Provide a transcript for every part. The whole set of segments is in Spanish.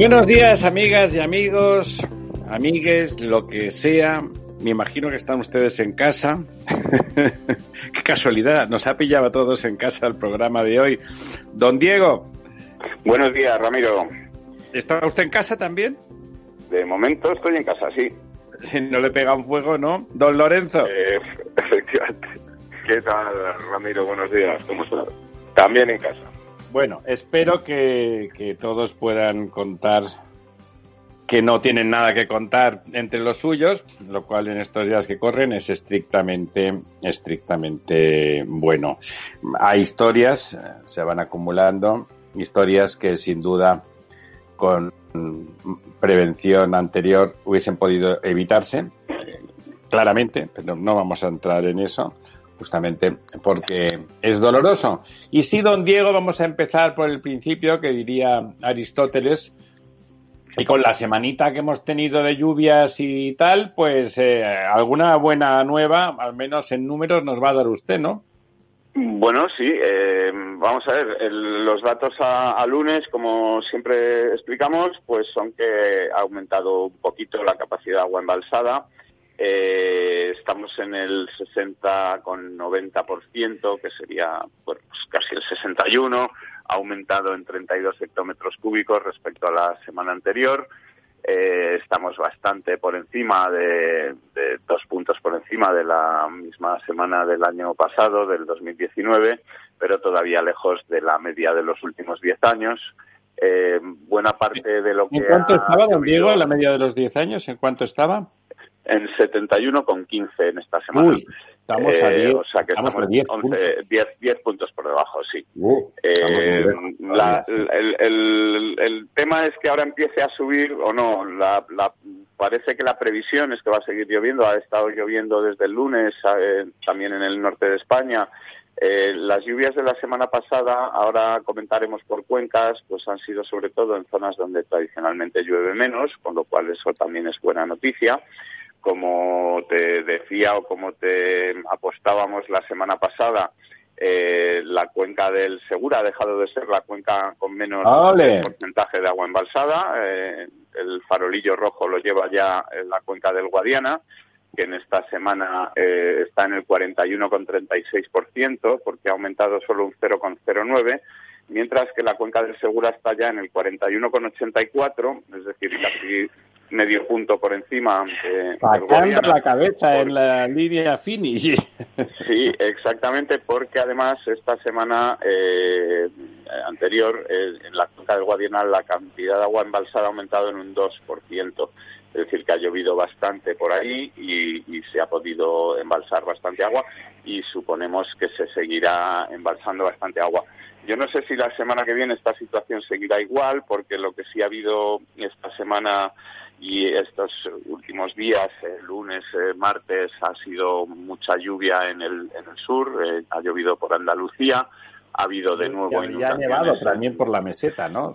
Buenos días, amigas y amigos, amigues, lo que sea. Me imagino que están ustedes en casa. Qué casualidad, nos ha pillado a todos en casa el programa de hoy. Don Diego. Buenos días, Ramiro. ¿Está usted en casa también? De momento estoy en casa, sí. Si no le pega un fuego, ¿no? Don Lorenzo. Eh, efectivamente. ¿Qué tal, Ramiro? Buenos días. ¿Cómo estás? También en casa. Bueno, espero que, todos puedan contar que no tienen nada que contar entre los suyos, lo cual en estos días que corren es estrictamente, estrictamente bueno. Hay historias, se van acumulando, historias que sin duda con prevención anterior hubiesen podido evitarse, claramente, pero no vamos a entrar en eso justamente porque es doloroso. Y sí, don Diego, vamos a empezar por el principio, que diría Aristóteles, y con la semanita que hemos tenido de lluvias y tal, pues eh, alguna buena nueva, al menos en números, nos va a dar usted, ¿no? Bueno, sí. Eh, vamos a ver, los datos a, lunes, como siempre explicamos, pues son que ha aumentado un poquito la capacidad de agua embalsada eh, estamos en el 60,90%, que sería pues, casi el 61, ha aumentado en 32 hectómetros cúbicos respecto a la semana anterior. Eh, estamos bastante por encima de, dos puntos por encima de la misma semana del año pasado, del 2019, pero todavía lejos de la media de los últimos 10 años. Eh, buena parte de lo que. ¿En cuánto estaba, don Diego, la media de los 10 años? ¿En cuánto estaba? En 71,15 en esta semana. estamos a 10, eh, o sea que estamos, 10, 10, puntos. por debajo, sí. Uh, eh, el, tema es que ahora empiece a subir o no. La, parece que la previsión es que va a seguir lloviendo. Ha estado lloviendo desde el lunes, eh, también en el norte de España. Las lluvias de la semana pasada, ahora comentaremos por cuencas, pues han sido sobre todo en zonas donde tradicionalmente llueve menos, con lo cual eso también es buena noticia como te decía o como te apostábamos la semana pasada, eh, la cuenca del Segura ha dejado de ser la cuenca con menos porcentaje de agua embalsada. Eh, el farolillo rojo lo lleva ya en la cuenca del Guadiana, que en esta semana eh, está en el 41,36%, porque ha aumentado solo un 0,09%, mientras que la cuenca del Segura está ya en el 41,84%, es decir, casi medio punto por encima. De, la cabeza en la línea finish. Sí, exactamente, porque además esta semana eh, anterior en la cuenca del Guadiana la cantidad de agua embalsada ha aumentado en un 2%. Es decir, que ha llovido bastante por ahí y, se ha podido embalsar bastante agua y suponemos que se seguirá embalsando bastante agua. Yo no sé si la semana que viene esta situación seguirá igual, porque lo que sí ha habido esta semana y estos últimos días, el lunes, eh, martes, ha sido mucha lluvia en el, en el sur, eh, ha llovido por Andalucía, ha habido de nuevo y ha nevado también por la meseta, ¿no?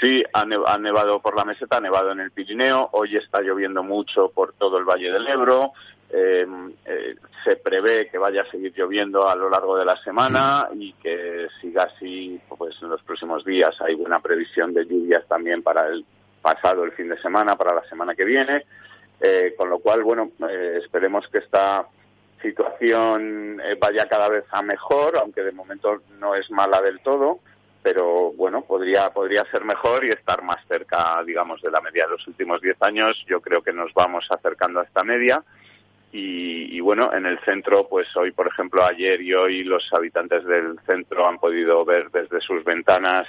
Sí, ha, nevado por la meseta, ha nevado en el Pirineo, hoy está lloviendo mucho por todo el Valle del Ebro, em, eh, se prevé que vaya a seguir lloviendo a lo largo de la semana y que siga así pues en los próximos días. Hay buena previsión de lluvias también para el pasado el fin de semana para la semana que viene, eh, con lo cual, bueno, eh, esperemos que esta situación eh, vaya cada vez a mejor, aunque de momento no es mala del todo, pero bueno, podría, podría ser mejor y estar más cerca, digamos, de la media de los últimos diez años. Yo creo que nos vamos acercando a esta media. Y, y, bueno, en el centro, pues hoy, por ejemplo, ayer y hoy los habitantes del centro han podido ver desde sus ventanas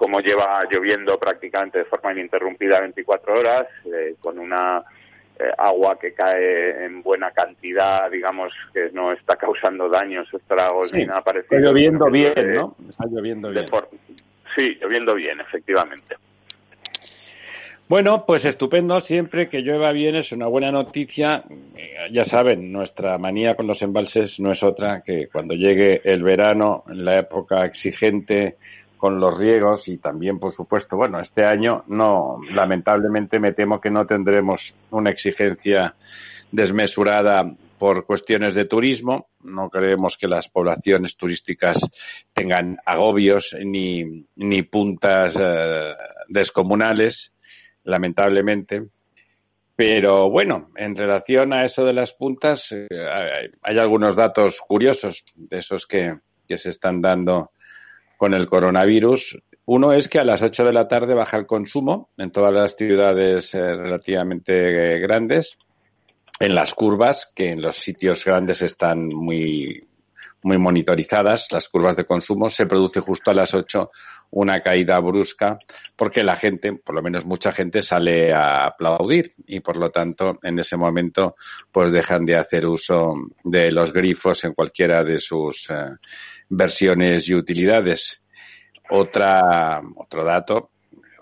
como lleva lloviendo prácticamente de forma ininterrumpida 24 horas, eh, con una eh, agua que cae en buena cantidad, digamos, que no está causando daños, estragos ni nada parecido. Está lloviendo bien, ¿no? Está lloviendo bien. sí, lloviendo bien, efectivamente. Bueno, pues estupendo. Siempre que llueva bien es una buena noticia. Eh, ya saben, nuestra manía con los embalses no es otra que cuando llegue el verano, en la época exigente con los riegos y también, por supuesto, bueno, este año no, lamentablemente me temo que no tendremos una exigencia desmesurada por cuestiones de turismo. No creemos que las poblaciones turísticas tengan agobios ni, ni puntas eh, descomunales lamentablemente. Pero bueno, en relación a eso de las puntas, eh, hay, algunos datos curiosos de esos que, se están dando con el coronavirus. Uno es que a las 8 de la tarde baja el consumo en todas las ciudades eh, relativamente grandes, en las curvas, que en los sitios grandes están muy, muy monitorizadas, las curvas de consumo, se produce justo a las 8 una caída brusca porque la gente, por lo menos mucha gente, sale a aplaudir y por lo tanto en ese momento pues dejan de hacer uso de los grifos en cualquiera de sus eh, versiones y utilidades. Otra, otro dato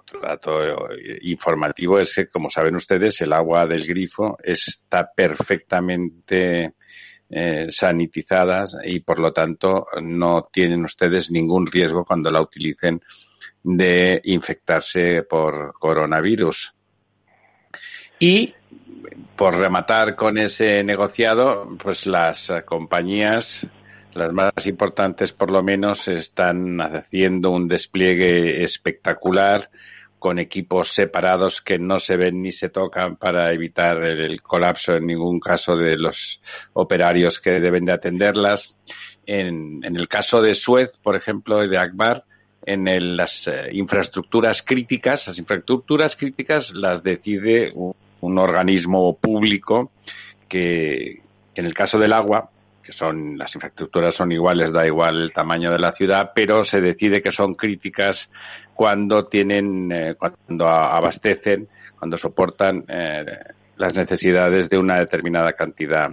otro dato eh, informativo es que, como saben ustedes, el agua del grifo está perfectamente eh, sanitizadas y por lo tanto no tienen ustedes ningún riesgo cuando la utilicen de infectarse por coronavirus. Y por rematar con ese negociado, pues las compañías, las más importantes por lo menos, están haciendo un despliegue espectacular con equipos separados que no se ven ni se tocan para evitar el, colapso en ningún caso de los operarios que deben de atenderlas. En, el caso de Suez, por ejemplo, y de Akbar, en las eh, infraestructuras críticas, las infraestructuras críticas las decide un, organismo público que, que en el caso del agua, que son las infraestructuras son iguales, da igual el tamaño de la ciudad, pero se decide que son críticas cuando tienen, eh, cuando abastecen, cuando soportan eh, las necesidades de una determinada cantidad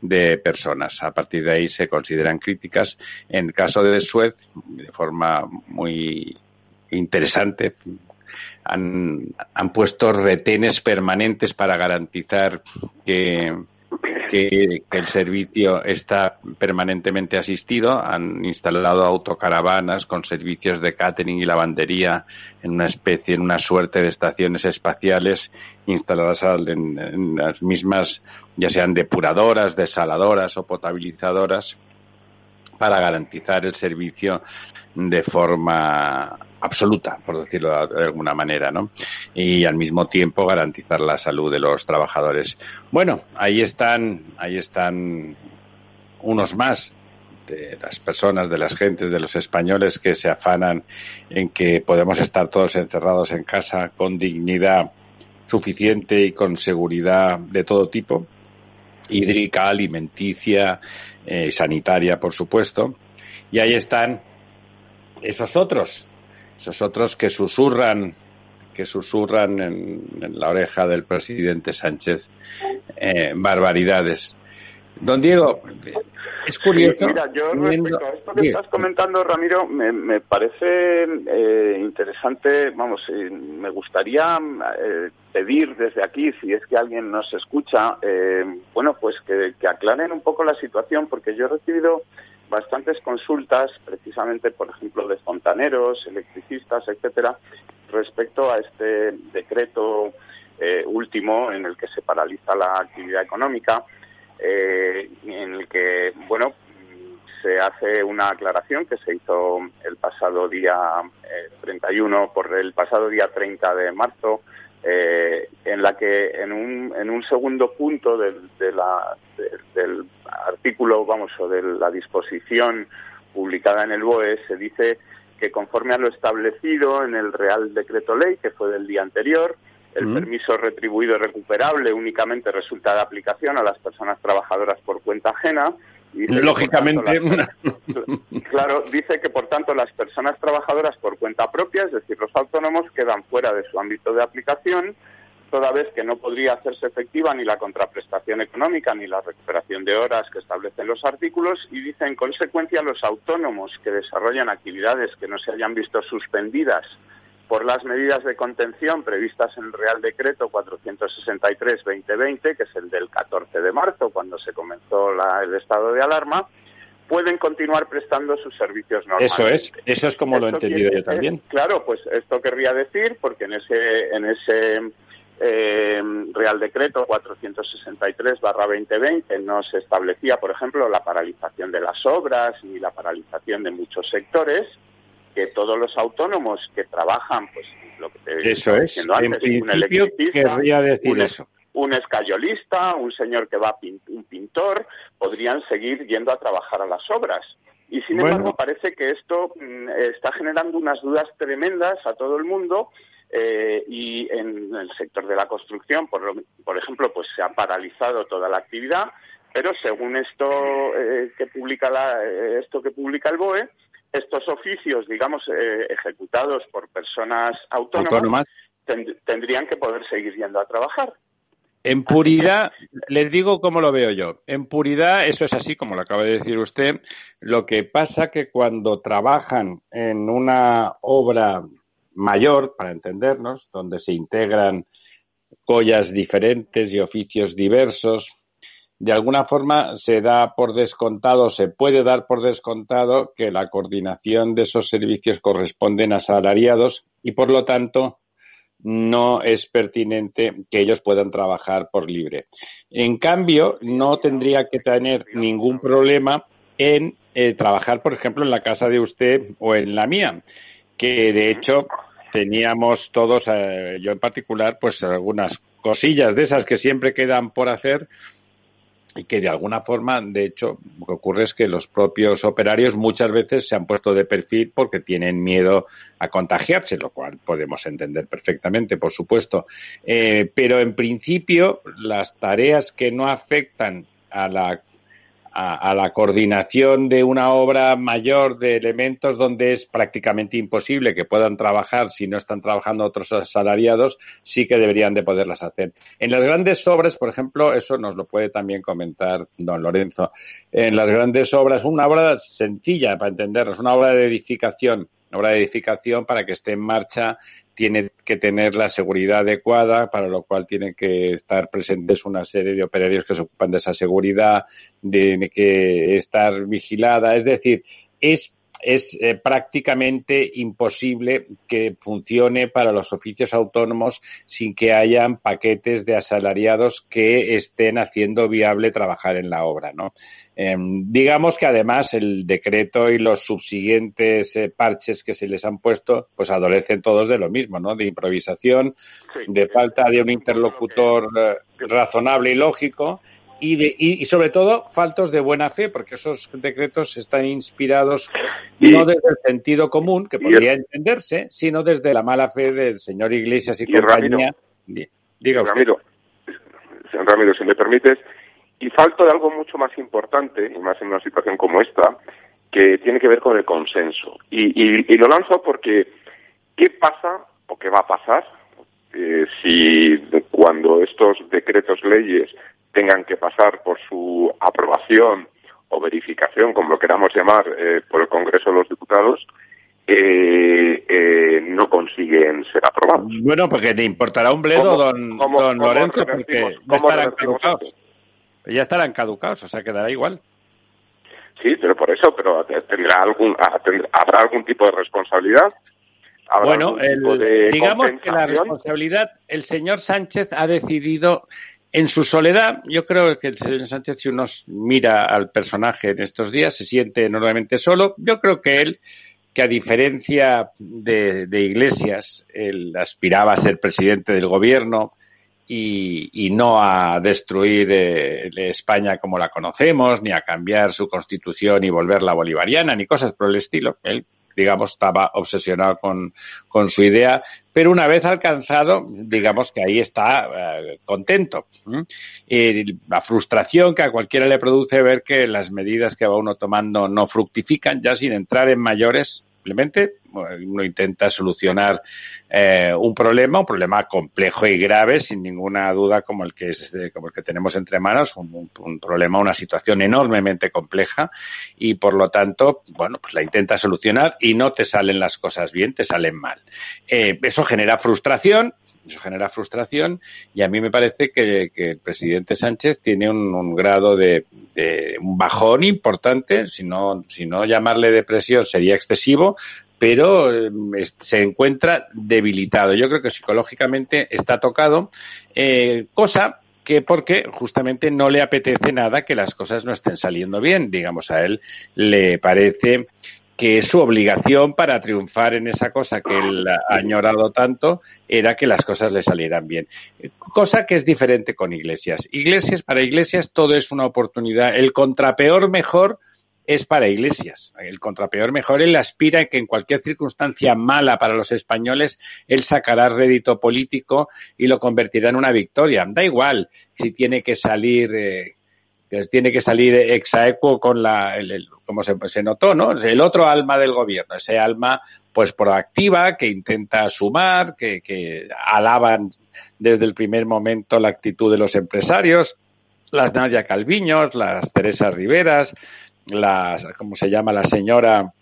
de personas. A partir de ahí se consideran críticas. En el caso de Suez, de forma muy interesante, han, han puesto retenes permanentes para garantizar que que, el servicio está permanentemente asistido. Han instalado autocaravanas con servicios de catering y lavandería en una especie, en una suerte de estaciones espaciales instaladas en las mismas, ya sean depuradoras, desaladoras o potabilizadoras para garantizar el servicio de forma absoluta, por decirlo de alguna manera, ¿no? Y al mismo tiempo garantizar la salud de los trabajadores. Bueno, ahí están, ahí están unos más de las personas, de las gentes, de los españoles que se afanan en que podemos estar todos encerrados en casa con dignidad suficiente y con seguridad de todo tipo, hídrica, alimenticia, eh, sanitaria, por supuesto. Y ahí están esos otros, esos otros que susurran, que susurran en, la oreja del presidente Sánchez eh, barbaridades. Don Diego, es curioso. mira, yo respecto a esto que estás comentando, Ramiro, me, parece eh, interesante, vamos, eh, me gustaría pedir desde aquí, si es que alguien nos escucha, bueno, pues que, aclaren un poco la situación, porque yo he recibido bastantes consultas, precisamente, por ejemplo, de fontaneros, electricistas, etcétera, respecto a este decreto eh, último en el que se paraliza la actividad económica, eh, en el que, bueno, se hace una aclaración que se hizo el pasado día 31, eh, por el pasado día 30 de marzo, eh, en la que en un, en un segundo punto del, del artículo, vamos, o de la disposición publicada en el BOE, se dice que conforme a lo establecido en el Real Decreto Ley, que fue del día anterior, el permiso retribuido y recuperable únicamente resulta de aplicación a las personas trabajadoras por cuenta ajena Lógicamente. claro, dice que por tanto las personas trabajadoras por cuenta propia, es decir, los autónomos, quedan fuera de su ámbito de aplicación toda vez que no podría hacerse efectiva ni la contraprestación económica ni la recuperación de horas que establecen los artículos y dice en consecuencia los autónomos que desarrollan actividades que no se hayan visto suspendidas por las medidas de contención previstas en el Real Decreto 463-2020, que es el del 14 de marzo, cuando se comenzó el estado de alarma, pueden continuar prestando sus servicios normales. Eso es, eso es como lo he entendido yo también. claro, pues esto querría decir, porque en ese, en ese eh, Real Decreto 463-2020 no se establecía, por ejemplo, la paralización de las obras ni la paralización de muchos sectores, que todos los autónomos que trabajan, pues lo que te eso es, antes, un electricista, decir un, eso. un escayolista, un señor que va un pintor, podrían seguir yendo a trabajar a las obras. Y sin embargo parece que esto mm, está generando unas dudas tremendas a todo el mundo eh, y en el sector de la construcción, por, por ejemplo, pues se ha paralizado toda la actividad, pero según esto eh, que publica la, eh, esto que publica el BOE, estos oficios, digamos, eh, ejecutados por personas autónomas, tendrían que poder seguir yendo a trabajar. En puridad, les digo cómo lo veo yo. En puridad, eso es así, como lo acaba de decir usted. Lo que pasa que cuando trabajan en una obra mayor, para entendernos, donde se integran collas diferentes y oficios diversos, de alguna forma se da por descontado, se puede dar por descontado que la coordinación de esos servicios corresponden a salariados y, por lo tanto, no es pertinente que ellos puedan trabajar por libre. En cambio, no tendría que tener ningún problema en eh, trabajar, por ejemplo, en la casa de usted o en la mía, que de hecho teníamos todos, eh, yo en particular, pues algunas cosillas de esas que siempre quedan por hacer y que de alguna forma, de hecho, lo que ocurre es que los propios operarios muchas veces se han puesto de perfil porque tienen miedo a contagiarse, lo cual podemos entender perfectamente, por supuesto. Eh, pero en principio, las tareas que no afectan a la a, la coordinación de una obra mayor de elementos donde es prácticamente imposible que puedan trabajar si no están trabajando otros asalariados, sí que deberían de poderlas hacer. En las grandes obras, por ejemplo, eso nos lo puede también comentar don Lorenzo. En las grandes obras, una obra sencilla para entendernos, una obra de edificación, una obra de edificación para que esté en marcha tiene que tener la seguridad adecuada, para lo cual tiene que estar presentes una serie de operarios que se ocupan de esa seguridad, tiene que estar vigilada, es decir, es es eh, prácticamente imposible que funcione para los oficios autónomos sin que hayan paquetes de asalariados que estén haciendo viable trabajar en la obra, ¿no? Em, digamos que además el decreto y los subsiguientes eh, parches que se les han puesto, pues adolecen todos de lo mismo, ¿no? De improvisación, de falta de un interlocutor eh, razonable y lógico y, de, y, sobre todo faltos de buena fe, porque esos decretos están inspirados no desde el sentido común, que podría entenderse, sino desde la mala fe del señor Iglesias y, compañía. Diga Ramiro, Ramiro, si me permites, y falto de algo mucho más importante, y más en una situación como esta, que tiene que ver con el consenso. Y, y lo lanzo porque, ¿qué pasa o qué va a pasar eh, si cuando estos decretos leyes tengan que pasar por su aprobación o verificación, como lo queramos llamar, eh, por el Congreso de los Diputados, eh, eh, no consiguen ser aprobados. Bueno, porque te importará un bledo, don, don Lorenzo, porque ya estarán caducados. Ya estarán caducados, o sea, quedará igual. Sí, pero por eso, pero tendrá algún, habrá algún tipo de responsabilidad. Bueno, digamos que la responsabilidad, el señor Sánchez ha decidido en su soledad, yo creo que el señor Sánchez, si uno mira al personaje en estos días, se siente enormemente solo. Yo creo que él, que a diferencia de, Iglesias, él aspiraba a ser presidente del gobierno y, no a destruir eh, España como la conocemos, ni a cambiar su constitución y volverla bolivariana, ni cosas por el estilo. Él digamos, estaba obsesionado con, con su idea, pero una vez alcanzado, digamos que ahí está eh, contento. la frustración que a cualquiera le produce ver que las medidas que va uno tomando no fructifican, ya sin entrar en mayores, Simplemente uno intenta solucionar eh, un problema, un problema complejo y grave, sin ninguna duda, como el que es, como el que tenemos entre manos, un, problema, una situación enormemente compleja y por lo tanto, bueno, pues la intenta solucionar y no te salen las cosas bien, te salen mal. Eh, eso genera frustración eso genera frustración y a mí me parece que, el presidente Sánchez tiene un, grado de, un bajón importante, si no, si no llamarle depresión sería excesivo, pero eh, se encuentra debilitado. Yo creo que psicológicamente está tocado, eh, cosa que porque justamente no le apetece nada que las cosas no estén saliendo bien. Digamos, a él le parece que su obligación para triunfar en esa cosa que él ha añorado tanto era que las cosas le salieran bien. Cosa que es diferente con Iglesias. Iglesias, para Iglesias todo es una oportunidad. El contrapeor mejor es para Iglesias. El contrapeor mejor, él aspira a que en cualquier circunstancia mala para los españoles, él sacará rédito político y lo convertirá en una victoria. Da igual si tiene que salir eh, tiene que salir exaequo con la, como se, notó, ¿no? El otro alma del gobierno, ese alma pues proactiva que intenta sumar, que, que alaban desde el primer momento la actitud de los empresarios, las Nadia Calviños, las Teresa Riveras, las, ¿cómo se llama? La señora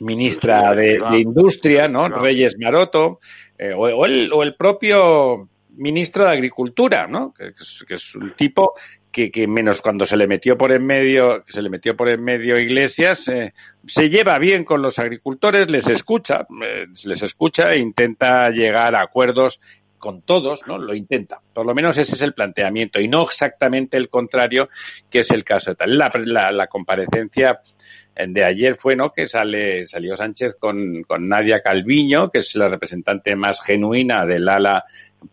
ministra de, Industria, ¿no? Reyes Maroto, eh, o, el, o, el, propio ministro de Agricultura, ¿no? Que, que es un tipo que, menos cuando se le metió por en medio, se le metió por en medio Iglesias, eh, se lleva bien con los agricultores, les escucha, eh, les escucha e intenta llegar a acuerdos con todos, ¿no? Lo intenta. Por lo menos ese es el planteamiento y no exactamente el contrario, que es el caso de tal. La, la, comparecencia de ayer fue, ¿no? Que sale, salió Sánchez con, con Nadia Calviño, que es la representante más genuina del ala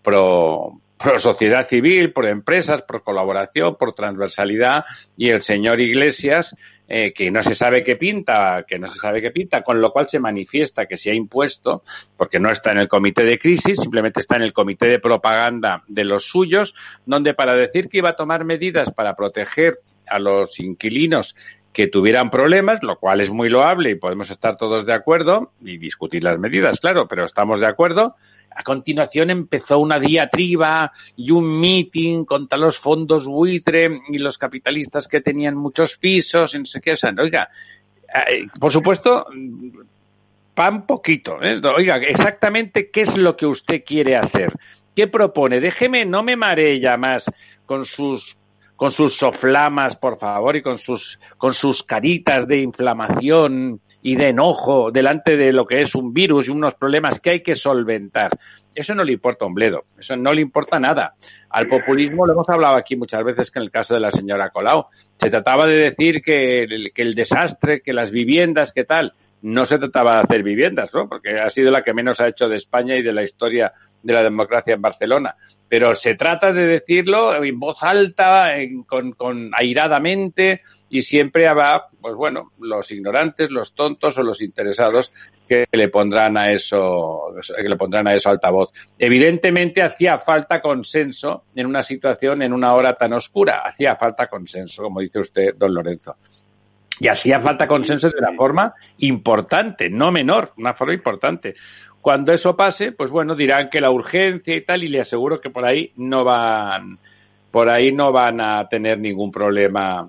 pro, por sociedad civil, por empresas, por colaboración, por transversalidad y el señor Iglesias eh, que no se sabe qué pinta, que no se sabe qué pinta, con lo cual se manifiesta que se ha impuesto, porque no está en el comité de crisis, simplemente está en el comité de propaganda de los suyos, donde para decir que iba a tomar medidas para proteger a los inquilinos que tuvieran problemas, lo cual es muy loable y podemos estar todos de acuerdo y discutir las medidas, claro, pero estamos de acuerdo, a continuación empezó una diatriba y un meeting contra los fondos buitre y los capitalistas que tenían muchos pisos y no sé qué. O sea, oiga, eh, por supuesto, pan poquito. ¿eh? Oiga, exactamente qué es lo que usted quiere hacer. ¿Qué propone? Déjeme, no me maree ya más con sus con sus soflamas, por favor, y con sus, con sus caritas de inflamación y de enojo delante de lo que es un virus y unos problemas que hay que solventar. Eso no le importa a un bledo, eso no le importa nada. Al populismo lo hemos hablado aquí muchas veces que en el caso de la señora Colau. Se trataba de decir que el, que el desastre, que las viviendas, que tal. No se trataba de hacer viviendas, ¿no? Porque ha sido la que menos ha hecho de España y de la historia de la democracia en Barcelona pero se trata de decirlo en voz alta, con, con, airadamente, y siempre habrá, pues bueno, los ignorantes, los tontos o los interesados que le pondrán a eso, que le pondrán a eso altavoz. Evidentemente hacía falta consenso en una situación, en una hora tan oscura. Hacía falta consenso, como dice usted, don Lorenzo. Y hacía falta consenso de una forma importante, no menor, una forma importante. Cuando eso pase, pues bueno, dirán que la urgencia y tal, y le aseguro que por ahí no van, por ahí no van a tener ningún problema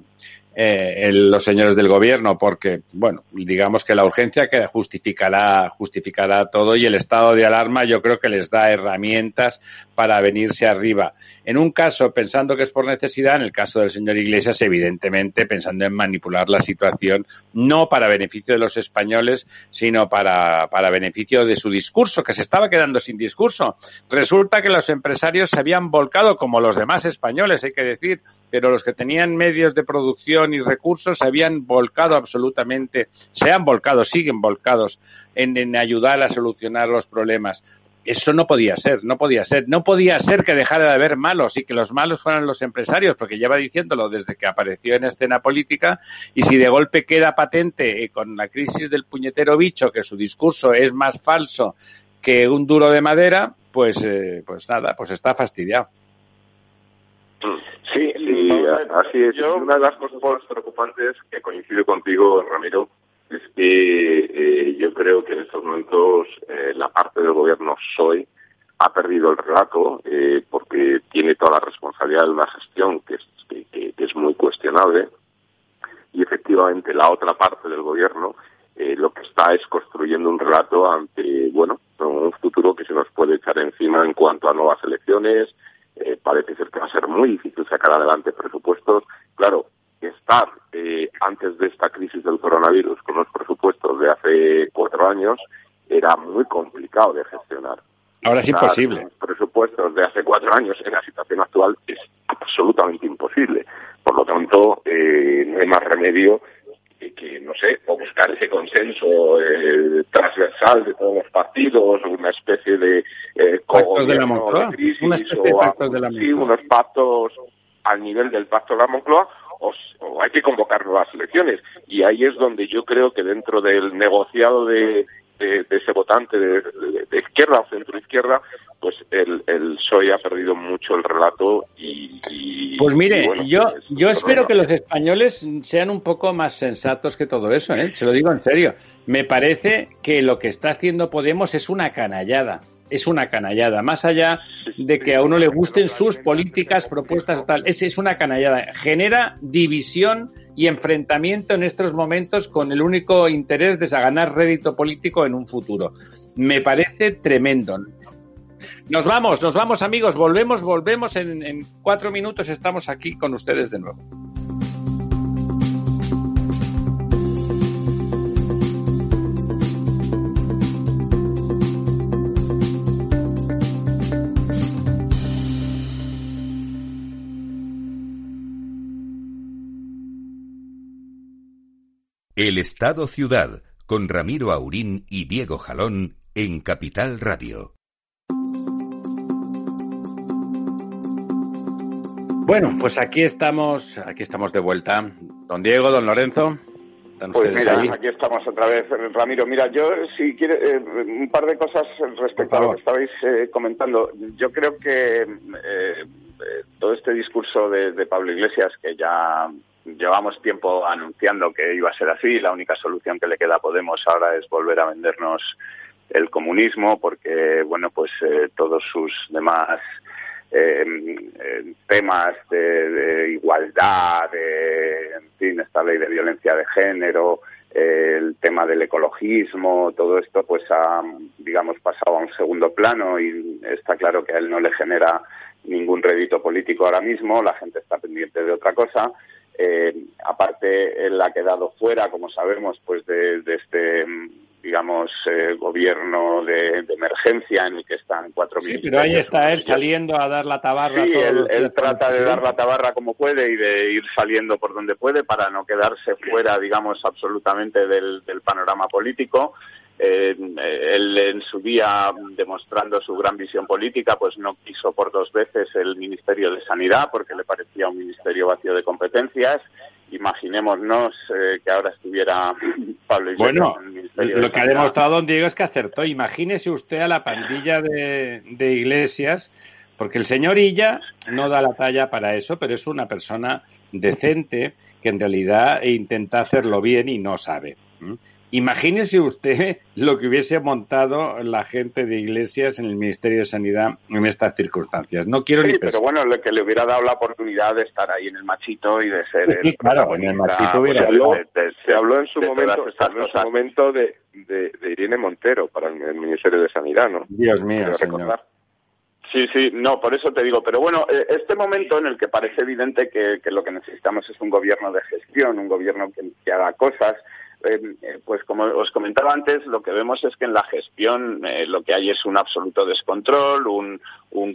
eh, los señores del gobierno, porque, bueno, digamos que la urgencia que justificará, justificará todo y el estado de alarma yo creo que les da herramientas para venirse arriba. En un caso, pensando que es por necesidad, en el caso del señor Iglesias, evidentemente pensando en manipular la situación, no para beneficio de los españoles, sino para, para beneficio de su discurso, que se estaba quedando sin discurso. Resulta que los empresarios se habían volcado, como los demás españoles, hay que decir, pero los que tenían medios de producción y recursos se habían volcado absolutamente, se han volcado, siguen volcados en, en ayudar a solucionar los problemas eso no podía ser, no podía ser. No podía ser que dejara de haber malos y que los malos fueran los empresarios, porque lleva diciéndolo desde que apareció en escena política y si de golpe queda patente eh, con la crisis del puñetero bicho que su discurso es más falso que un duro de madera, pues, eh, pues nada, pues está fastidiado. Sí, sí, así es. Una de las cosas más preocupantes que coincido contigo, Ramiro, es que eh, yo creo que en estos momentos eh, la parte del gobierno soy ha perdido el relato eh, porque tiene toda la responsabilidad de una gestión que es, que, es muy cuestionable y efectivamente la otra parte del gobierno lo que está es construyendo un relato ante bueno un futuro que se nos puede echar encima en cuanto a nuevas elecciones parece ser que va a ser muy difícil sacar adelante presupuestos claro estar eh, antes de esta crisis del coronavirus con los presupuestos de hace cuatro años era muy complicado de gestionar. Ahora es imposible. Los presupuestos de hace cuatro años en la situación actual es absolutamente imposible. Por lo tanto, eh, no hay más remedio que, no sé, o buscar ese consenso eh, transversal de todos los partidos, una especie de eh, de la Moncloa, crisis, una especie de pactos de la Sí, unos pactos al nivel del pacto de la Moncloa o, hay que convocar nuevas elecciones. Y ahí es donde yo creo que dentro del negociado de, ese votante de, izquierda o centro izquierda, pues el, el PSOE ha perdido mucho el relato y... pues mire, yo, pues, yo espero que los españoles sean un poco más sensatos que todo eso, ¿eh? se lo digo en serio. Me parece que lo que está haciendo Podemos es una canallada es una canallada. Más allá de que a uno le gusten sus políticas, propuestas, tal, es, es una canallada. Genera división y enfrentamiento en estos momentos con el único interés de ganar rédito político en un futuro. Me parece tremendo. Nos vamos, nos vamos amigos, volvemos, volvemos en, en cuatro minutos, estamos aquí con ustedes de nuevo. El Estado Ciudad con Ramiro Aurín y Diego Jalón en Capital Radio. Bueno, pues aquí estamos, aquí estamos de vuelta. Don Diego, don Lorenzo. Pues mira, aquí estamos otra vez, Ramiro. Mira, yo si quiere eh, un par de cosas respecto a lo que estabais eh, comentando. Yo creo que eh, todo este discurso de Pablo Iglesias, que ya llevamos tiempo anunciando que iba a ser así. La única solución que le queda a Podemos ahora es volver a vendernos el comunismo, porque bueno, pues eh, todos sus demás eh, eh, temas de, igualdad, de, en fin, esta ley de violencia de género, el tema del ecologismo, todo esto pues ha, digamos, pasado a un segundo plano y está claro que a él no le genera ningún rédito político ahora mismo, la gente está pendiente de otra cosa eh, aparte, él ha quedado fuera, como sabemos, pues de, este, digamos, eh, gobierno de, emergencia en el que están cuatro Sí, pero ahí está él saliendo a dar la tabarra. Sí, él, trata de dar la tabarra como puede y de ir saliendo por donde puede para no quedarse fuera, digamos, absolutamente del panorama político. Eh, él en su día, demostrando su gran visión política, pues no quiso por dos veces el Ministerio de Sanidad porque le parecía un ministerio vacío de competencias. Imaginémonos eh, que ahora estuviera Pablo Iglesias bueno, en el Ministerio lo que ha demostrado don Diego es que acertó. Imagínese usted a la pandilla de, de Iglesias, porque el señor Illa no da la talla para eso, pero es una persona decente que en realidad intenta hacerlo bien y no sabe. Imagínese usted lo que hubiese montado la gente de Iglesias en el Ministerio de Sanidad en estas circunstancias. No quiero ni Pero bueno, lo que le hubiera dado la oportunidad de estar ahí en el machito y de ser. Sí, claro, en el machito hubiera. Se habló, en su momento, se habló en su momento de, de, Irene Montero para el Ministerio de Sanidad, ¿no? Dios mío, señor. Sí, sí, no, por eso te digo. Pero bueno, eh, este momento en el que parece evidente que, lo que necesitamos es un gobierno de gestión, un gobierno que haga cosas, eh, eh, pues como os comentaba antes, lo que vemos es que en la gestión eh, lo que hay es un absoluto descontrol, un,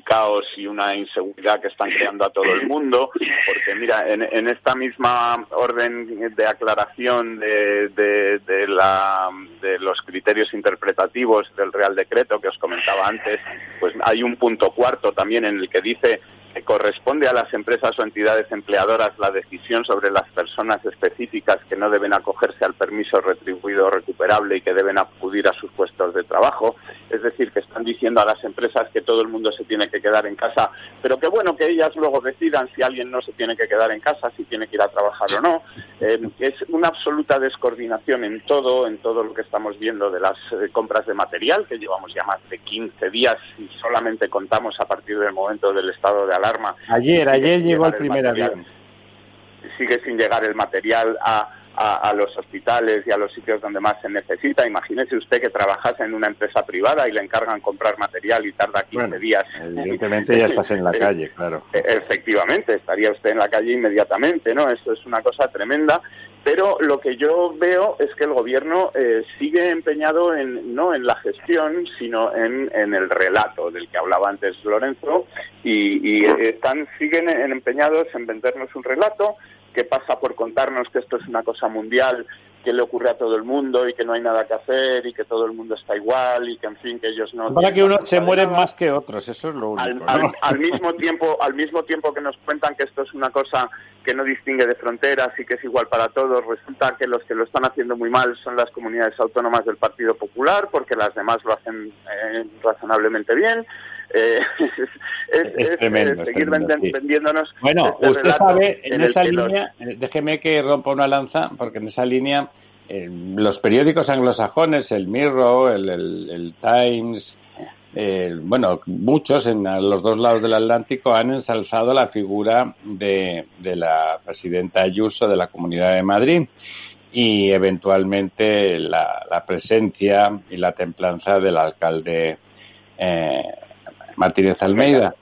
caos y una inseguridad que están creando a todo el mundo, porque mira, en, esta misma orden de aclaración de, de, la, de los criterios interpretativos del Real Decreto que os comentaba antes, pues hay un punto cuarto también en el que dice corresponde a las empresas o entidades empleadoras la decisión sobre las personas específicas que no deben acogerse al permiso retribuido recuperable y que deben acudir a sus puestos de trabajo. Es decir, que están diciendo a las empresas que todo el mundo se tiene que quedar en casa, pero que bueno que ellas luego decidan si alguien no se tiene que quedar en casa, si tiene que ir a trabajar o no. Eh, es una absoluta descoordinación en todo, en todo lo que estamos viendo de las eh, compras de material, que llevamos ya más de 15 días y solamente contamos a partir del momento del estado de alarma. Ayer, ayer llegó el primer avión. Sigue sin llegar el material a, a, los hospitales y a los sitios donde más se necesita. Imagínese usted que trabajase en una empresa privada y le encargan comprar material y tarda 15 días. Evidentemente ya estás en la eh, calle, claro. E, efectivamente, estaría usted en la calle inmediatamente, ¿no? Eso es una cosa tremenda. Pero lo que yo veo es que el gobierno eh, sigue empeñado en, no en la gestión, sino en, el relato del que hablaba antes Lorenzo, y, y están, siguen empeñados en vendernos un relato que pasa por contarnos que esto es una cosa mundial que le ocurre a todo el mundo y que no hay nada que hacer y que todo el mundo está igual y que en fin que ellos no para que uno se muere más que otros eso es lo único al, mismo tiempo al mismo tiempo que nos cuentan que esto es una cosa que no distingue de fronteras y que es igual para todos resulta que los que lo están haciendo muy mal son las comunidades autónomas del Partido Popular porque las demás lo hacen eh, razonablemente bien eh, es, tremendo, seguir vendiéndonos. Bueno, este usted sabe, en, esa línea, eh, déjeme que rompa una lanza, porque en esa línea eh, los periódicos anglosajones, el Mirror, el, Times, bueno, muchos en los dos lados del Atlántico han ensalzado la figura de, de la presidenta Ayuso de la Comunidad de Madrid y eventualmente la, la presencia y la templanza del alcalde eh, Martínez Almeida.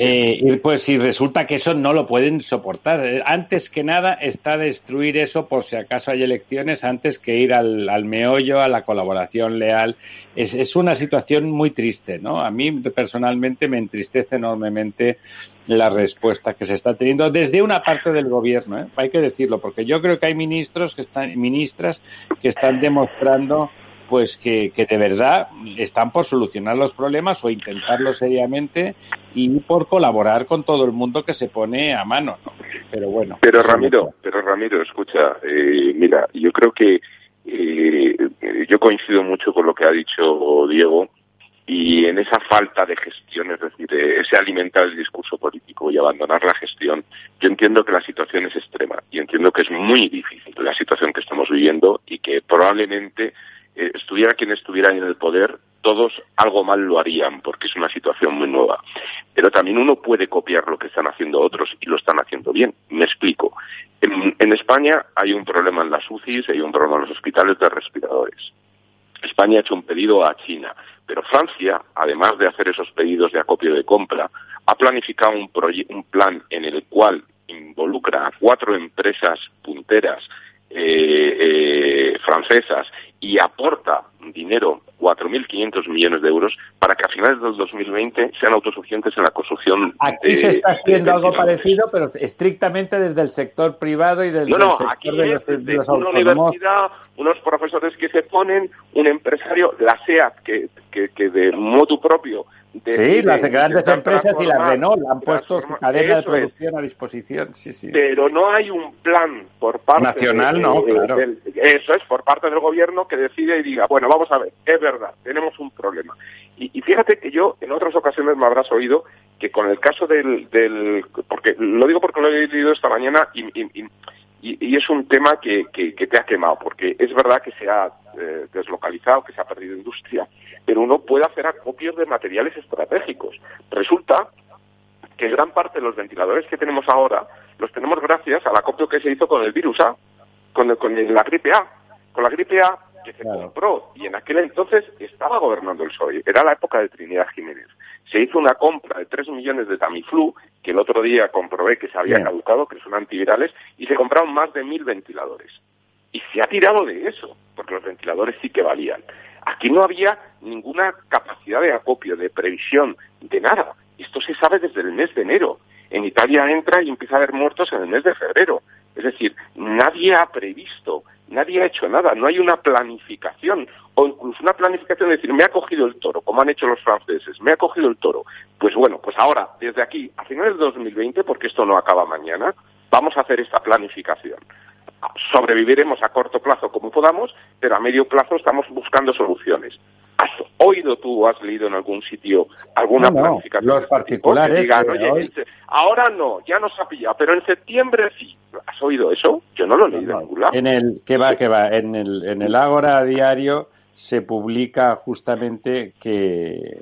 Eh, y pues si resulta que eso no lo pueden soportar. Eh, antes que nada está destruir eso por si acaso hay elecciones, antes que ir al, al meollo, a la colaboración leal. Es, es, una situación muy triste, ¿no? A mí personalmente me entristece enormemente la respuesta que se está teniendo desde una parte del gobierno, ¿eh? hay que decirlo, porque yo creo que hay ministros que están, ministras que están demostrando pues que, que, de verdad están por solucionar los problemas o intentarlo seriamente y por colaborar con todo el mundo que se pone a mano, ¿no? Pero bueno. Pero Ramiro, pero Ramiro, escucha, eh, mira, yo creo que eh, yo coincido mucho con lo que ha dicho Diego y en esa falta de gestión, es decir, ese alimentar el discurso político y abandonar la gestión, yo entiendo que la situación es extrema y entiendo que es muy difícil la situación que estamos viviendo y que probablemente eh, estuviera quien estuviera en el poder, todos algo mal lo harían, porque es una situación muy nueva. Pero también uno puede copiar lo que están haciendo otros y lo están haciendo bien. Me explico. En, España hay un problema en las UCIs, hay un problema en los hospitales de respiradores. España ha hecho un pedido a China, pero Francia, además de hacer esos pedidos de acopio de compra, ha planificado un, un plan en el cual involucra a cuatro empresas punteras eh, eh, francesas y aporta dinero, 4.500 millones de euros, para que a finales del 2020 sean autosuficientes en la construcción. Aquí se está haciendo algo parecido, pero estrictamente desde el sector privado y desde no, no, el sector aquí de, los, una universidad, unos profesores que se ponen, un empresario, la SEAT, que, que, que de modo propio sí, las grandes empresas y la Renault han puesto cadena de producción a disposición. Sí, sí. Pero no hay un plan por parte nacional, no, claro. eso es por parte del gobierno que decide y diga, bueno, vamos a ver, es verdad, tenemos un problema. Y, fíjate que yo en otras ocasiones me habrás oído que con el caso del, del porque lo digo porque lo he leído esta mañana y, y, y, es un tema que, que, te ha quemado, porque es verdad que se ha eh, deslocalizado, que se ha perdido industria, pero uno puede hacer acopios de materiales estratégicos. Resulta que gran parte de los ventiladores que tenemos ahora los tenemos gracias al acopio que se hizo con el virus A, con, con la gripe A. Con la gripe A que se compró y en aquel entonces estaba gobernando el PSOE, era la época de Trinidad Jiménez. Se hizo una compra de 3 millones de Tamiflu, que el otro día comprobé que se había caducado, que son antivirales, y se compraron más de mil ventiladores. Y se ha tirado de eso, porque los ventiladores sí que valían. Aquí no había ninguna capacidad de acopio, de previsión, de nada. Esto se sabe desde el mes de enero. En Italia entra y empieza a haber muertos en el mes de febrero. Es decir, nadie ha previsto, nadie ha hecho nada, no hay una planificación o incluso una planificación de decir, me ha cogido el toro, como han hecho los franceses, me ha cogido el toro. Pues bueno, pues ahora, desde aquí, a finales de 2020, porque esto no acaba mañana, vamos a hacer esta planificación sobreviviremos a corto plazo como podamos, pero a medio plazo estamos buscando soluciones. ¿Has oído tú o has leído en algún sitio alguna planificación? Los particulares. ahora no, ya nos ha pillado, pero en septiembre sí. ¿Has oído eso? Yo no lo he leído en ningún lado. En el, que va, que va, en el, en el Ágora diario se publica justamente que,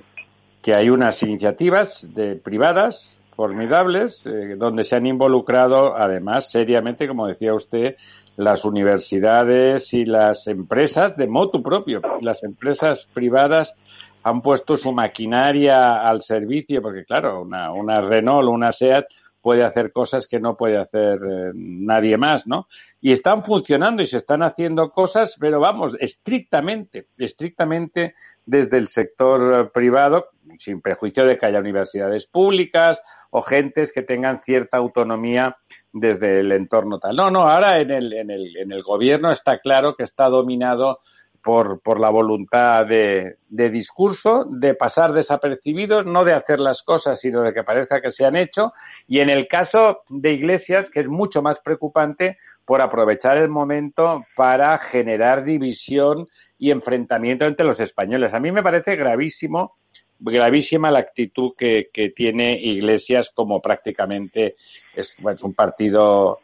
que hay unas iniciativas de, privadas formidables, eh, donde se han involucrado, además, seriamente, como decía usted, las universidades y las empresas de motu propio. Las empresas privadas han puesto su maquinaria al servicio, porque claro, una, una Renault una SEAT puede hacer cosas que no puede hacer eh, nadie más, ¿no? Y están funcionando y se están haciendo cosas, pero vamos, estrictamente, estrictamente desde el sector privado, sin prejuicio de que haya universidades públicas o gentes que tengan cierta autonomía desde el entorno tal. No, no, ahora en el, en el, en el gobierno está claro que está dominado por, por la voluntad de, de, discurso, de pasar desapercibidos, no de hacer las cosas, sino de que parezca que se han hecho. Y en el caso de Iglesias, que es mucho más preocupante, por aprovechar el momento para generar división y enfrentamiento entre los españoles. A mí me parece gravísimo gravísima la actitud que, que tiene Iglesias como prácticamente es un partido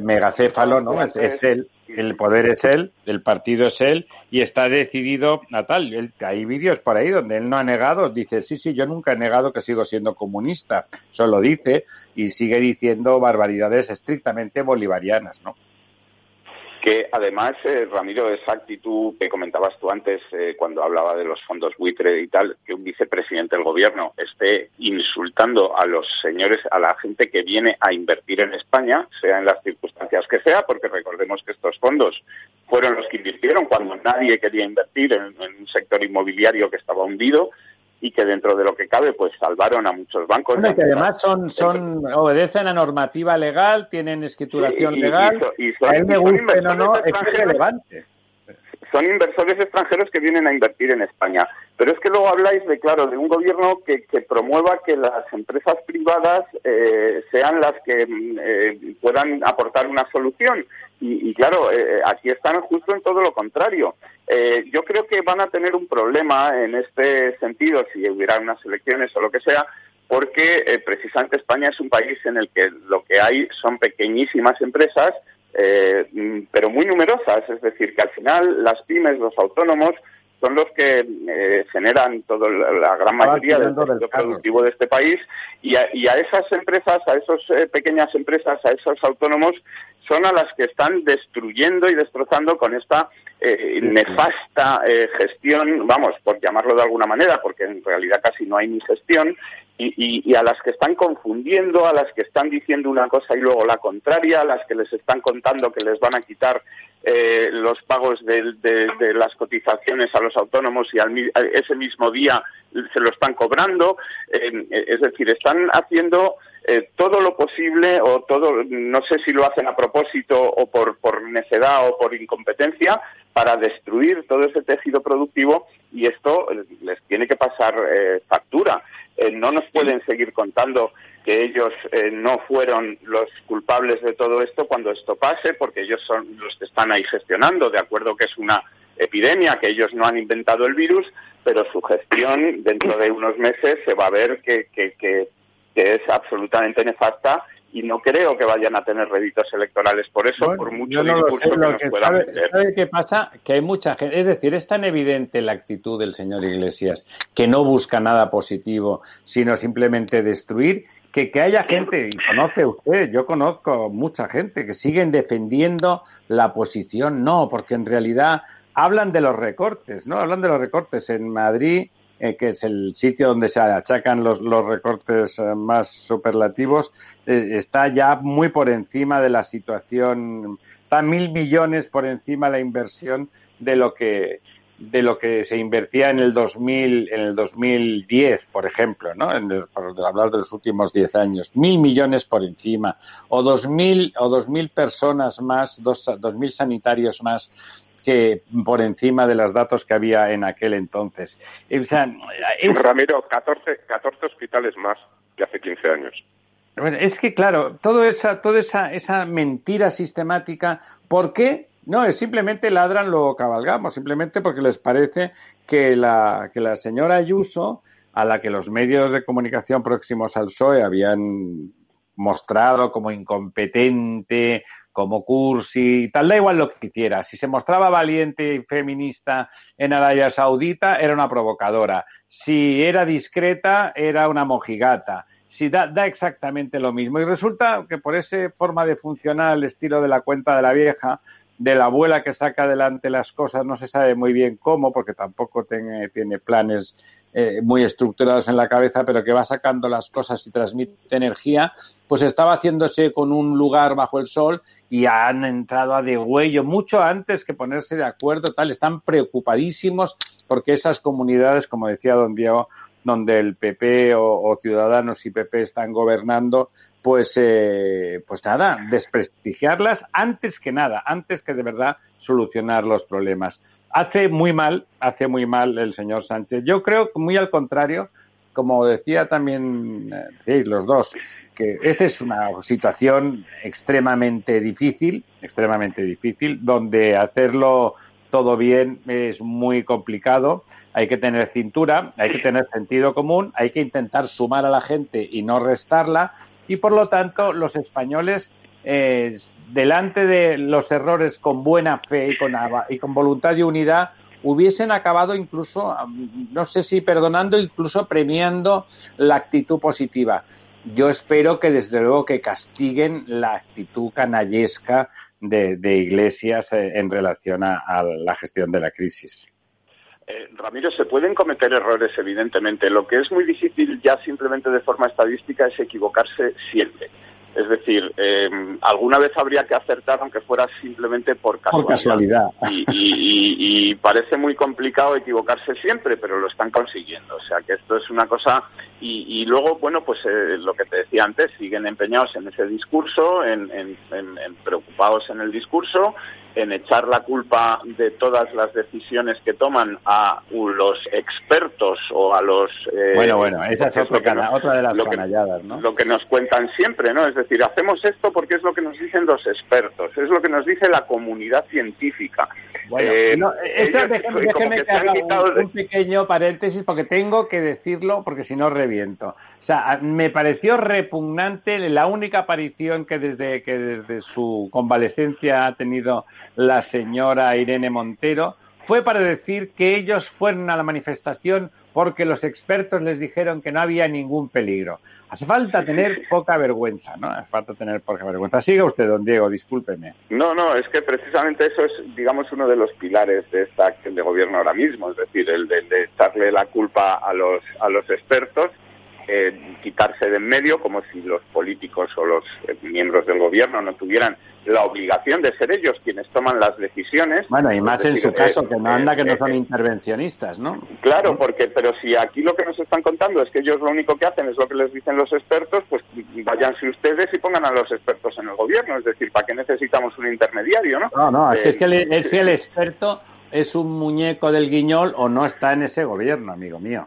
megacéfalo, ¿no? Es, el poder es él, el partido es él y está decidido a tal. hay vídeos por ahí donde él no ha negado, dice, sí, sí, yo nunca he negado que sigo siendo comunista, solo dice y sigue diciendo barbaridades estrictamente bolivarianas, ¿no? Que además, eh, Ramiro, esa actitud que comentabas tú antes eh, cuando hablaba de los fondos buitre y tal, que un vicepresidente del gobierno esté insultando a los señores, a la gente que viene a invertir en España, sea en las circunstancias que sea, porque recordemos que estos fondos fueron los que invirtieron cuando nadie quería invertir en un sector inmobiliario que estaba hundido, y que dentro de lo que cabe pues salvaron a muchos bancos. Bueno, que además son, son obedecen a normativa legal, tienen escrituración legal, y, son, a él me guste o no, es relevante son inversores extranjeros que vienen a invertir en España. Pero es que luego habláis de, claro, de un gobierno que, que promueva que las empresas privadas eh, sean las que mm, eh, puedan aportar una solución. Y, claro, eh, aquí están justo en todo lo contrario. yo creo que van a tener un problema en este sentido si hubiera unas elecciones o lo que sea, porque precisamente España es un país en el que lo que hay son pequeñísimas empresas eh, mm, pero muy numerosas, es decir, que al final las pymes, los autónomos, son los que eh, generan toda la gran mayoría del sector productivo de este país y a, y a esas empresas, a esas eh, pequeñas empresas, a esos autónomos, son a las que están destruyendo y destrozando con esta eh, nefasta gestión, vamos, por llamarlo de alguna manera, porque en realidad casi no hay ni gestión, y, a las que están confundiendo, a las que están diciendo una cosa y luego la contraria, a las que les están contando que les van a quitar eh, los pagos de, las cotizaciones a los autónomos y al, ese mismo día se lo están cobrando. Eh, es decir, están haciendo eh, todo lo posible o todo, no sé si lo hacen a propósito o por, por necedad o por incompetencia, para destruir todo ese tejido productivo y esto les tiene que pasar factura. no nos pueden seguir contando que ellos eh, no fueron los culpables de todo esto cuando esto pase, porque ellos son los que están ahí gestionando, de acuerdo que es una epidemia, que ellos no han inventado el virus, pero su gestión dentro de unos meses se va a ver que, es absolutamente nefasta y no creo que vayan a tener réditos electorales por eso, por mucho discurso que nos puedan sabe, ¿Sabe qué pasa? Que hay mucha gente, es decir, es tan evidente la actitud del señor Iglesias que no busca nada positivo, sino simplemente destruir, que, que haya gente, y conoce usted, yo conozco mucha gente que siguen defendiendo la posición no, porque en realidad hablan de los recortes, ¿no? Hablan de los recortes en Madrid, eh, que es el sitio donde se achacan los, los recortes eh, más superlativos, eh, está ya muy por encima de la situación, está mil millones por encima la inversión de lo que de lo que se invertía en el 2000, en el 2010, por ejemplo, ¿no? En hablar de los últimos 10 años, mil millones por encima, o dos mil, o dos mil personas más, dos, dos mil sanitarios más que por encima de los datos que había en aquel entonces. O sea, Ramiro, 14, 14 hospitales más que hace 15 años. Bueno, es que claro, toda esa, toda esa, esa mentira sistemática, ¿por qué? No, es simplemente ladran, lo cabalgamos, simplemente porque les parece que la, que la señora Ayuso, a la que los medios de comunicación próximos al PSOE habían mostrado como incompetente, como cursi tal, da igual lo que hiciera. Si se mostraba valiente y feminista en Arabia Saudita, era una provocadora. Si era discreta, era una mojigata. Si da, da exactamente lo mismo. Y resulta que por esa forma de funcionar al estilo de la cuenta de la vieja, de la abuela que saca adelante las cosas, no se sabe muy bien cómo, porque tampoco tiene, tiene planes eh, muy estructurados en la cabeza, pero que va sacando las cosas y transmite energía, pues estaba haciéndose con un lugar bajo el sol y han entrado a degüello mucho antes que ponerse de acuerdo, tal, están preocupadísimos porque esas comunidades, como decía don Diego, donde el PP o Ciudadanos y PP están gobernando, pues, eh, pues nada, desprestigiarlas antes que nada, antes que de verdad solucionar los problemas. Hace muy mal, hace muy mal el señor Sánchez. Yo creo que muy al contrario, como decía también eh, los dos, que esta es una situación extremadamente difícil, extremadamente difícil, donde hacerlo todo bien es muy complicado. Hay que tener cintura, hay que tener sentido común, hay que intentar sumar a la gente y no restarla y por lo tanto los españoles eh, delante de los errores con buena fe y con, y con voluntad y unidad hubiesen acabado incluso, no sé si perdonando, incluso premiando la actitud positiva. Yo espero que desde luego que castiguen la actitud canallesca de, Iglesias eh, en relación a la gestión de la crisis. Eh, Ramiro, se pueden cometer errores, evidentemente. Lo que es muy difícil ya simplemente de forma estadística es equivocarse siempre. Es decir, em, alguna vez habría que acertar, aunque fuera simplemente por casualidad. Y, parece muy complicado equivocarse siempre, pero lo están consiguiendo. O sea que esto es una cosa. Y, luego, bueno, pues eh, lo que te decía antes, siguen empeñados en ese discurso, en preocupados en el discurso, en echar la culpa de todas las decisiones que toman a los expertos o a los... Eh, bueno, bueno, esa es otra, de las canalladas, ¿no? Lo que nos cuentan siempre, ¿no? Es decir, hacemos esto porque es lo que nos dicen los expertos, es lo que nos dice la comunidad científica. Bueno, eh, déjeme, que haga un, pequeño paréntesis porque tengo que decirlo porque si no reviento. O sea, me pareció repugnante la única aparición que desde, que desde su convalecencia ha tenido la señora Irene Montero fue para decir que ellos fueron a la manifestación porque los expertos les dijeron que no había ningún peligro. Hace falta tener poca vergüenza, ¿no? Hace falta tener poca vergüenza. Siga usted, don Diego, discúlpeme. No, no, es que precisamente eso es, digamos, uno de los pilares de esta acción de gobierno ahora mismo, es decir, el de, de echarle la culpa a los, a los expertos eh, quitarse de en medio, como si los políticos o los eh, miembros del gobierno no tuvieran la obligación de ser ellos quienes toman las decisiones. Bueno, y más en su caso, que no anda que no son intervencionistas, ¿no? Claro, porque, pero si aquí lo que nos están contando es que ellos lo único que hacen es lo que les dicen los expertos, pues váyanse ustedes y pongan a los expertos en el gobierno. Es decir, ¿para qué necesitamos un intermediario, no? No, no, es que, el, el experto es un muñeco del guiñol o no está en ese gobierno, amigo mío.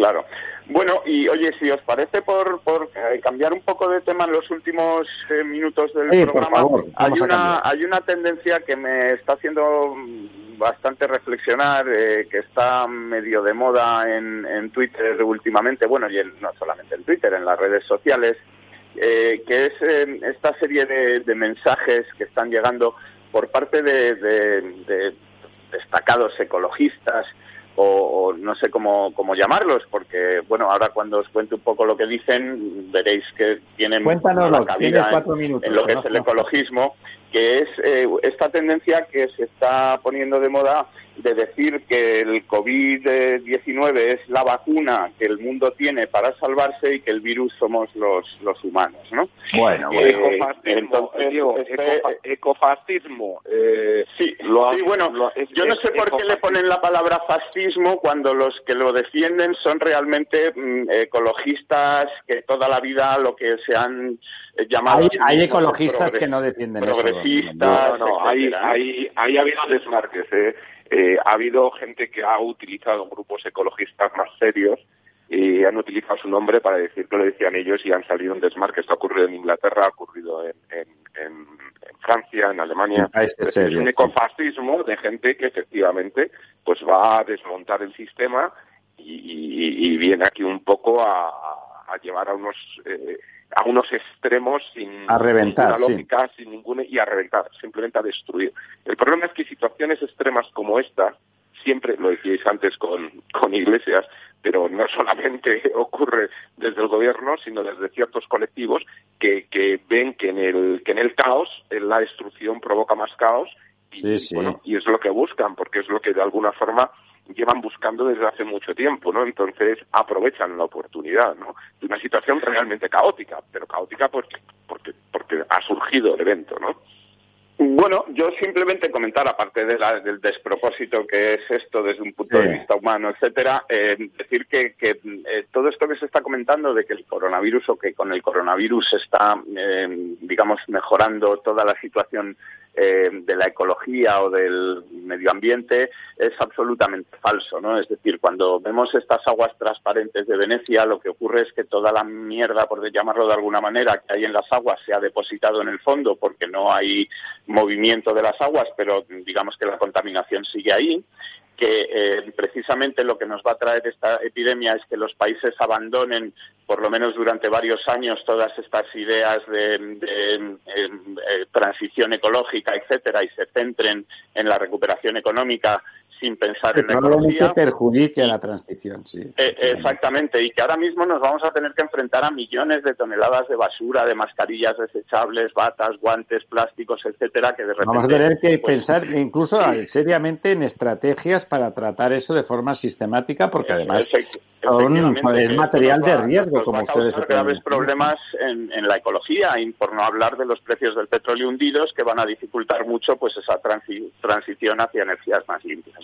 Claro. Bueno, y oye, si os parece por, por eh, cambiar un poco de tema en los últimos eh, minutos del programa, hay, una, hay una tendencia que me está haciendo bastante reflexionar, eh, que está medio de moda en, en Twitter últimamente, bueno, y no solamente en Twitter, en las redes sociales, que es esta serie de, mensajes que están llegando por parte de destacados ecologistas, o, no sé cómo, cómo, llamarlos, porque, bueno, ahora cuando os cuente un poco lo que dicen, veréis que tienen una cabida en, lo que es el ecologismo, que es eh, esta tendencia que se está poniendo de moda de decir que el COVID-19 es la vacuna que el mundo tiene para salvarse y que el virus somos los, los humanos, ¿no? Bueno, eh, ecofascismo, este, ecofascismo. Eh, sí, bueno, yo no sé por qué le ponen la palabra fascismo cuando los que lo defienden son realmente mm, ecologistas que toda la vida lo que se han eh, llamado... Hay, ecologistas que no defienden progresistas, no, no, hay, hay, hay habido desmarques, ¿eh? Eh, ha habido gente que ha utilizado grupos ecologistas más serios y han utilizado su nombre para decir que lo decían ellos y han salido en desmarque. Esto ha ocurrido en Inglaterra, ha ocurrido en, Francia, en Alemania. es un ecofascismo de gente que efectivamente pues va a desmontar el sistema y, viene aquí un poco a, llevar a unos eh, a unos extremos sin ninguna lógica, sin ninguna y a reventar, simplemente a destruir. El problema es que situaciones extremas como esta, siempre lo decíais antes con, con Iglesias, pero no solamente ocurre desde el gobierno, sino desde ciertos colectivos que, que ven que en el que en el caos, en la destrucción provoca más caos y, bueno, y es lo que buscan, porque es lo que de alguna forma llevan buscando desde hace mucho tiempo, ¿no? Entonces aprovechan la oportunidad, ¿no? De una situación realmente caótica, pero caótica porque, porque, porque ha surgido el evento, ¿no? Bueno, yo simplemente comentar, aparte de del despropósito que es esto desde un punto de vista humano, etcétera, eh, decir que, que eh, todo esto que se está comentando de que el coronavirus o que con el coronavirus está, eh, digamos, mejorando toda la situación eh, de la ecología o del medio ambiente es absolutamente falso, ¿no? Es decir, cuando vemos estas aguas transparentes de Venecia, lo que ocurre es que toda la mierda, por llamarlo de alguna manera, que hay en las aguas se ha depositado en el fondo porque no hay movimiento de las aguas, pero digamos que la contaminación sigue ahí que eh, precisamente lo que nos va a traer esta epidemia es que los países abandonen, por lo menos durante varios años, todas estas ideas de, eh, transición ecológica, etcétera, y se centren en la recuperación económica sin pensar en la ecología. perjudique a la transición, sí. Eh, exactamente, y que ahora mismo nos vamos a tener que enfrentar a millones de toneladas de basura, de mascarillas desechables, batas, guantes, plásticos, etcétera, que de repente... Vamos a tener que pues, pensar incluso seriamente en estrategias para tratar eso de forma sistemática, porque además es material de riesgo, como ustedes graves problemas en, la ecología, y por no hablar de los precios del petróleo hundidos, que van a dificultar mucho pues esa transición hacia energías más limpias.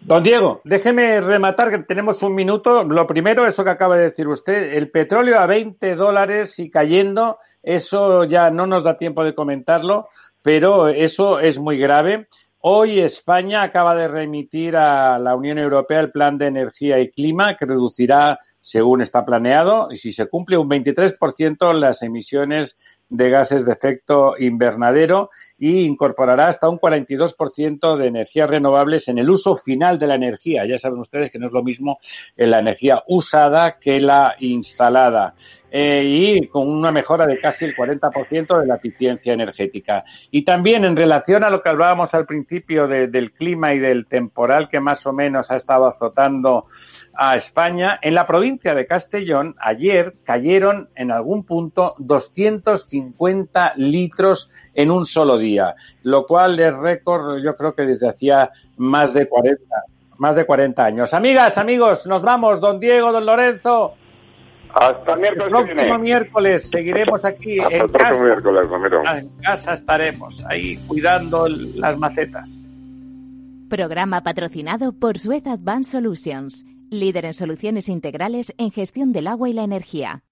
Don Diego, déjeme rematar que tenemos un minuto. Lo primero, eso que acaba de decir usted, el petróleo a 20 dólares y cayendo, eso ya no nos da tiempo de comentarlo, pero eso es muy grave. Hoy España acaba de remitir a la Unión Europea el Plan de Energía y Clima que reducirá, según está planeado, y si se cumple, un 23% las emisiones de gases de efecto invernadero y incorporará hasta un 42% de energías renovables en el uso final de la energía. Ya saben ustedes que no es lo mismo la energía usada que la instalada. Eh, y con una mejora de casi el 40% de la eficiencia energética. Y también en relación a lo que hablábamos al principio del clima y del temporal que más o menos ha estado azotando a España, en la provincia de Castellón ayer cayeron en algún punto 250 litros en un solo día, lo cual es récord yo creo que desde hacía más de 40, más de 40 años. Amigas, amigos, nos vamos, don Diego, don Lorenzo. Hasta miércoles. El próximo miércoles seguiremos aquí en casa. Ah, en casa estaremos ahí cuidando las macetas. Programa patrocinado por Suez Advanced Solutions, líder en soluciones integrales en gestión del agua y la energía.